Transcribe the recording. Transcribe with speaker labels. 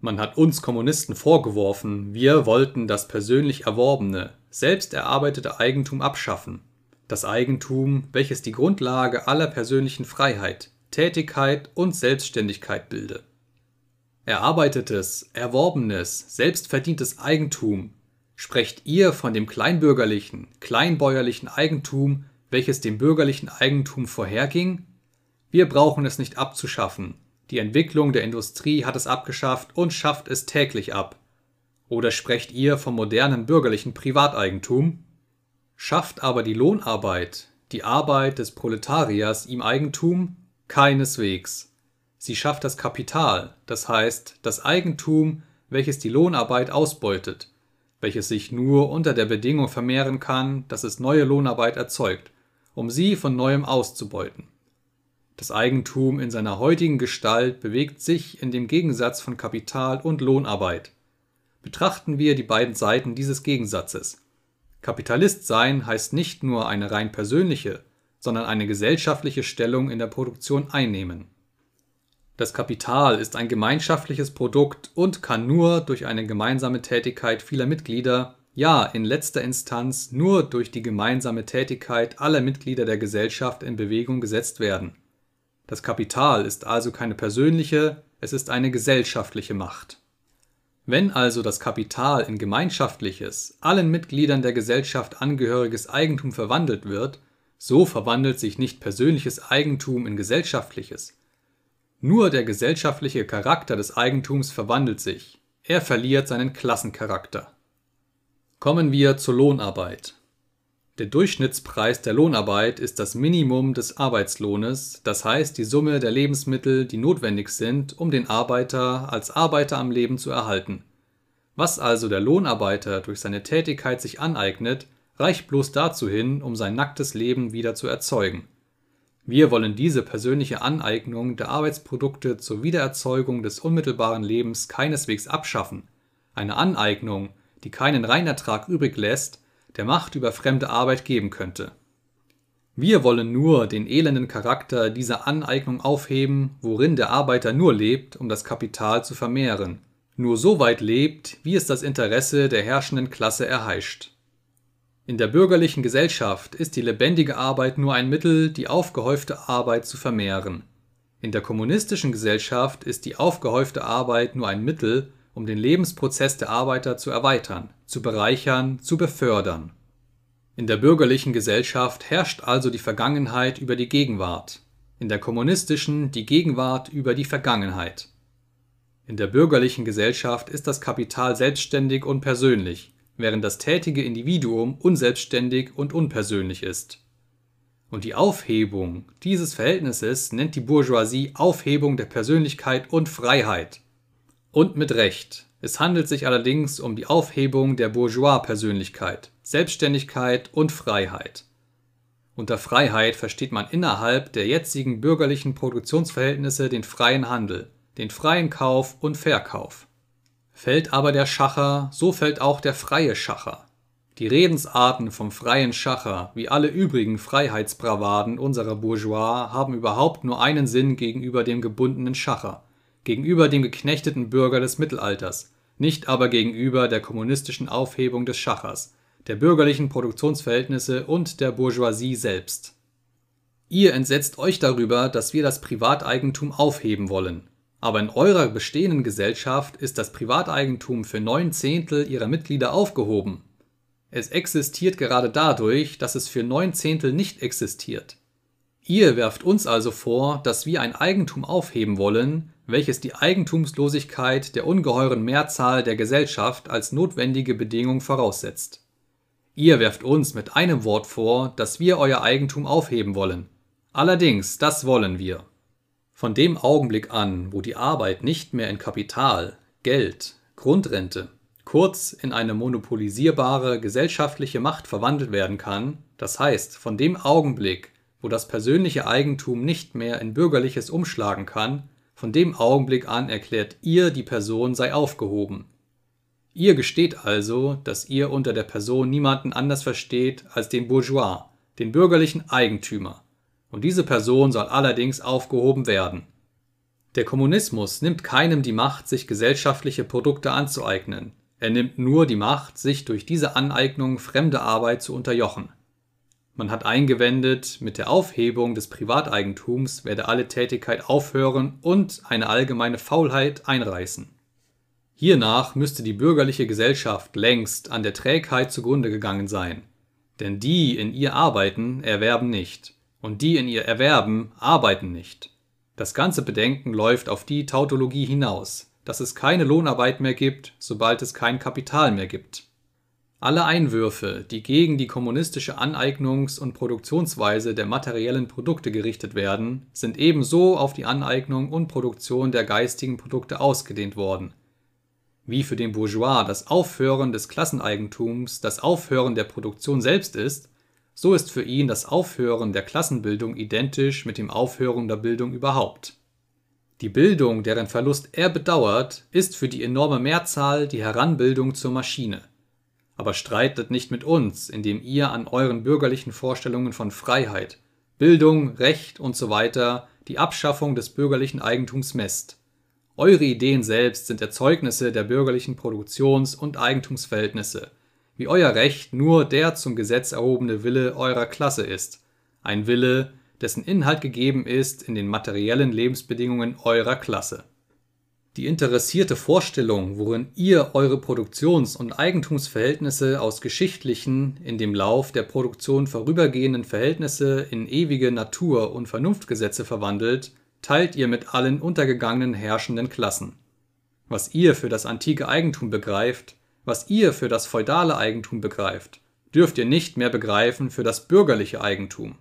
Speaker 1: Man hat uns Kommunisten vorgeworfen, wir wollten das persönlich erworbene, selbst erarbeitete Eigentum abschaffen, das Eigentum, welches die Grundlage aller persönlichen Freiheit, Tätigkeit und Selbstständigkeit bilde. Erarbeitetes, erworbenes, selbstverdientes Eigentum sprecht ihr von dem kleinbürgerlichen, kleinbäuerlichen Eigentum, welches dem bürgerlichen Eigentum vorherging? Wir brauchen es nicht abzuschaffen, die Entwicklung der Industrie hat es abgeschafft und schafft es täglich ab. Oder sprecht ihr vom modernen bürgerlichen Privateigentum? Schafft aber die Lohnarbeit, die Arbeit des Proletariers ihm Eigentum? Keineswegs. Sie schafft das Kapital, das heißt das Eigentum, welches die Lohnarbeit ausbeutet, welches sich nur unter der Bedingung vermehren kann, dass es neue Lohnarbeit erzeugt, um sie von neuem auszubeuten. Das Eigentum in seiner heutigen Gestalt bewegt sich in dem Gegensatz von Kapital und Lohnarbeit. Betrachten wir die beiden Seiten dieses Gegensatzes. Kapitalist sein heißt nicht nur eine rein persönliche, sondern eine gesellschaftliche Stellung in der Produktion einnehmen. Das Kapital ist ein gemeinschaftliches Produkt und kann nur durch eine gemeinsame Tätigkeit vieler Mitglieder, ja in letzter Instanz nur durch die gemeinsame Tätigkeit aller Mitglieder der Gesellschaft in Bewegung gesetzt werden das Kapital ist also keine persönliche, es ist eine gesellschaftliche Macht. Wenn also das Kapital in gemeinschaftliches, allen Mitgliedern der Gesellschaft angehöriges Eigentum verwandelt wird, so verwandelt sich nicht persönliches Eigentum in gesellschaftliches. Nur der gesellschaftliche Charakter des Eigentums verwandelt sich, er verliert seinen Klassencharakter. Kommen wir zur Lohnarbeit. Der Durchschnittspreis der Lohnarbeit ist das Minimum des Arbeitslohnes, das heißt die Summe der Lebensmittel, die notwendig sind, um den Arbeiter als Arbeiter am Leben zu erhalten. Was also der Lohnarbeiter durch seine Tätigkeit sich aneignet, reicht bloß dazu hin, um sein nacktes Leben wieder zu erzeugen. Wir wollen diese persönliche Aneignung der Arbeitsprodukte zur Wiedererzeugung des unmittelbaren Lebens keineswegs abschaffen. Eine Aneignung, die keinen Reinertrag übrig lässt, der Macht über fremde Arbeit geben könnte. Wir wollen nur den elenden Charakter dieser Aneignung aufheben, worin der Arbeiter nur lebt, um das Kapital zu vermehren, nur so weit lebt, wie es das Interesse der herrschenden Klasse erheischt. In der bürgerlichen Gesellschaft ist die lebendige Arbeit nur ein Mittel, die aufgehäufte Arbeit zu vermehren. In der kommunistischen Gesellschaft ist die aufgehäufte Arbeit nur ein Mittel, um den Lebensprozess der Arbeiter zu erweitern, zu bereichern, zu befördern. In der bürgerlichen Gesellschaft herrscht also die Vergangenheit über die Gegenwart, in der kommunistischen die Gegenwart über die Vergangenheit. In der bürgerlichen Gesellschaft ist das Kapital selbstständig und persönlich, während das tätige Individuum unselbstständig und unpersönlich ist. Und die Aufhebung dieses Verhältnisses nennt die Bourgeoisie Aufhebung der Persönlichkeit und Freiheit. Und mit Recht. Es handelt sich allerdings um die Aufhebung der Bourgeois-Persönlichkeit, Selbstständigkeit und Freiheit. Unter Freiheit versteht man innerhalb der jetzigen bürgerlichen Produktionsverhältnisse den freien Handel, den freien Kauf und Verkauf. Fällt aber der Schacher, so fällt auch der freie Schacher. Die Redensarten vom freien Schacher, wie alle übrigen Freiheitsbravaden unserer Bourgeois, haben überhaupt nur einen Sinn gegenüber dem gebundenen Schacher gegenüber dem geknechteten Bürger des Mittelalters, nicht aber gegenüber der kommunistischen Aufhebung des Schachers, der bürgerlichen Produktionsverhältnisse und der Bourgeoisie selbst. Ihr entsetzt euch darüber, dass wir das Privateigentum aufheben wollen. Aber in eurer bestehenden Gesellschaft ist das Privateigentum für neun Zehntel ihrer Mitglieder aufgehoben. Es existiert gerade dadurch, dass es für neun Zehntel nicht existiert. Ihr werft uns also vor, dass wir ein Eigentum aufheben wollen, welches die Eigentumslosigkeit der ungeheuren Mehrzahl der Gesellschaft als notwendige Bedingung voraussetzt. Ihr werft uns mit einem Wort vor, dass wir euer Eigentum aufheben wollen. Allerdings, das wollen wir. Von dem Augenblick an, wo die Arbeit nicht mehr in Kapital, Geld, Grundrente, kurz in eine monopolisierbare gesellschaftliche Macht verwandelt werden kann, das heißt von dem Augenblick, wo das persönliche Eigentum nicht mehr in bürgerliches umschlagen kann, von dem Augenblick an erklärt ihr, die Person sei aufgehoben. Ihr gesteht also, dass ihr unter der Person niemanden anders versteht als den Bourgeois, den bürgerlichen Eigentümer, und diese Person soll allerdings aufgehoben werden. Der Kommunismus nimmt keinem die Macht, sich gesellschaftliche Produkte anzueignen. Er nimmt nur die Macht, sich durch diese Aneignung fremde Arbeit zu unterjochen. Man hat eingewendet, mit der Aufhebung des Privateigentums werde alle Tätigkeit aufhören und eine allgemeine Faulheit einreißen. Hiernach müsste die bürgerliche Gesellschaft längst an der Trägheit zugrunde gegangen sein. Denn die in ihr arbeiten, erwerben nicht, und die in ihr erwerben, arbeiten nicht. Das ganze Bedenken läuft auf die Tautologie hinaus, dass es keine Lohnarbeit mehr gibt, sobald es kein Kapital mehr gibt. Alle Einwürfe, die gegen die kommunistische Aneignungs- und Produktionsweise der materiellen Produkte gerichtet werden, sind ebenso auf die Aneignung und Produktion der geistigen Produkte ausgedehnt worden. Wie für den Bourgeois das Aufhören des Klasseneigentums das Aufhören der Produktion selbst ist, so ist für ihn das Aufhören der Klassenbildung identisch mit dem Aufhören der Bildung überhaupt. Die Bildung, deren Verlust er bedauert, ist für die enorme Mehrzahl die Heranbildung zur Maschine. Aber streitet nicht mit uns, indem ihr an euren bürgerlichen Vorstellungen von Freiheit, Bildung, Recht usw. So die Abschaffung des bürgerlichen Eigentums messt. Eure Ideen selbst sind Erzeugnisse der bürgerlichen Produktions- und Eigentumsverhältnisse wie euer Recht nur der zum Gesetz erhobene Wille eurer Klasse ist, ein Wille, dessen Inhalt gegeben ist in den materiellen Lebensbedingungen eurer Klasse. Die interessierte Vorstellung, worin ihr eure Produktions- und Eigentumsverhältnisse aus geschichtlichen, in dem Lauf der Produktion vorübergehenden Verhältnisse in ewige Natur- und Vernunftgesetze verwandelt, teilt ihr mit allen untergegangenen herrschenden Klassen. Was ihr für das antike Eigentum begreift, was ihr für das feudale Eigentum begreift, dürft ihr nicht mehr begreifen für das bürgerliche Eigentum